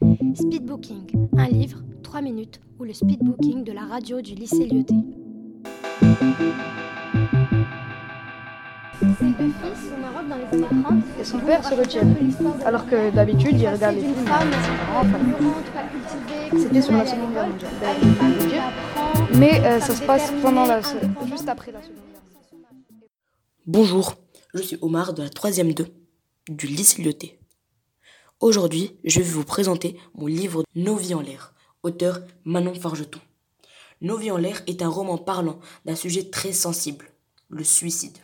Speedbooking, un livre, 3 minutes, ou le speedbooking de la radio du lycée Lyoté. Et son père se retient. Alors que d'habitude, il regarde les films. C'était sur la Seconde Guerre mondiale. Mais euh, ça se passe pendant la, juste après la Seconde Guerre mondiale. Bonjour, je suis Omar de la 3e 2 du lycée Lyoté. Aujourd'hui, je vais vous présenter mon livre Nos vies en l'air, auteur Manon Fargeton. Nos vies en l'air est un roman parlant d'un sujet très sensible, le suicide.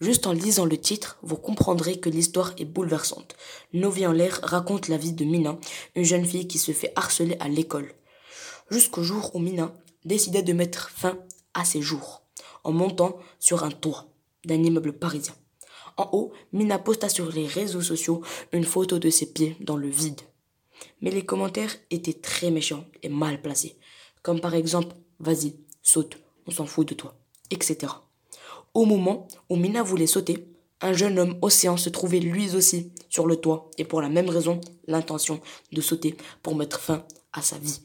Juste en lisant le titre, vous comprendrez que l'histoire est bouleversante. Nos vies en l'air raconte la vie de Mina, une jeune fille qui se fait harceler à l'école. Jusqu'au jour où Mina décida de mettre fin à ses jours, en montant sur un toit d'un immeuble parisien. En haut, Mina posta sur les réseaux sociaux une photo de ses pieds dans le vide. Mais les commentaires étaient très méchants et mal placés, comme par exemple Vas-y, saute, on s'en fout de toi, etc. Au moment où Mina voulait sauter, un jeune homme océan se trouvait lui aussi sur le toit et pour la même raison, l'intention de sauter pour mettre fin à sa vie.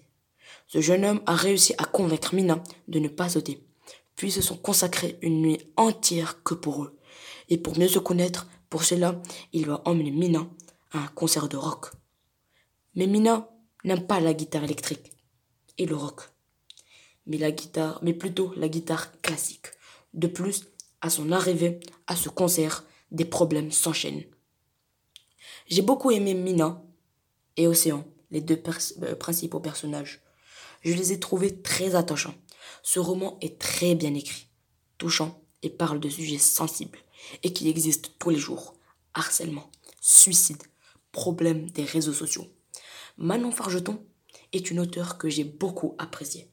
Ce jeune homme a réussi à convaincre Mina de ne pas sauter, puis se sont consacrés une nuit entière que pour eux. Et pour mieux se connaître, pour cela, il va emmener Mina à un concert de rock. Mais Mina n'aime pas la guitare électrique et le rock. Mais la guitare, mais plutôt la guitare classique. De plus, à son arrivée à ce concert, des problèmes s'enchaînent. J'ai beaucoup aimé Mina et Océan, les deux euh, principaux personnages. Je les ai trouvés très attachants. Ce roman est très bien écrit, touchant et parle de sujets sensibles et qui existent tous les jours. Harcèlement, suicide, problème des réseaux sociaux. Manon Fargeton est une auteure que j'ai beaucoup appréciée,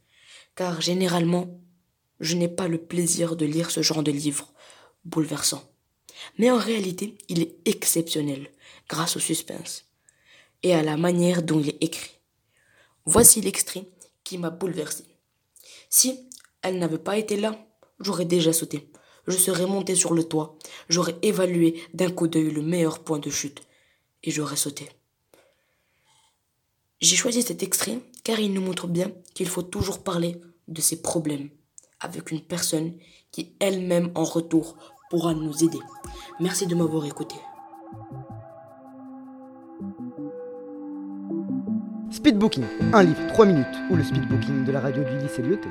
car généralement, je n'ai pas le plaisir de lire ce genre de livre bouleversant. Mais en réalité, il est exceptionnel grâce au suspense et à la manière dont il est écrit. Voici l'extrait qui m'a bouleversé. Si elle n'avait pas été là, j'aurais déjà sauté je serais monté sur le toit, j'aurais évalué d'un coup d'œil le meilleur point de chute, et j'aurais sauté. J'ai choisi cet extrait car il nous montre bien qu'il faut toujours parler de ses problèmes avec une personne qui elle-même en retour pourra nous aider. Merci de m'avoir écouté. Speedbooking, un livre, 3 minutes, ou le speedbooking de la radio du lycée Lyoté.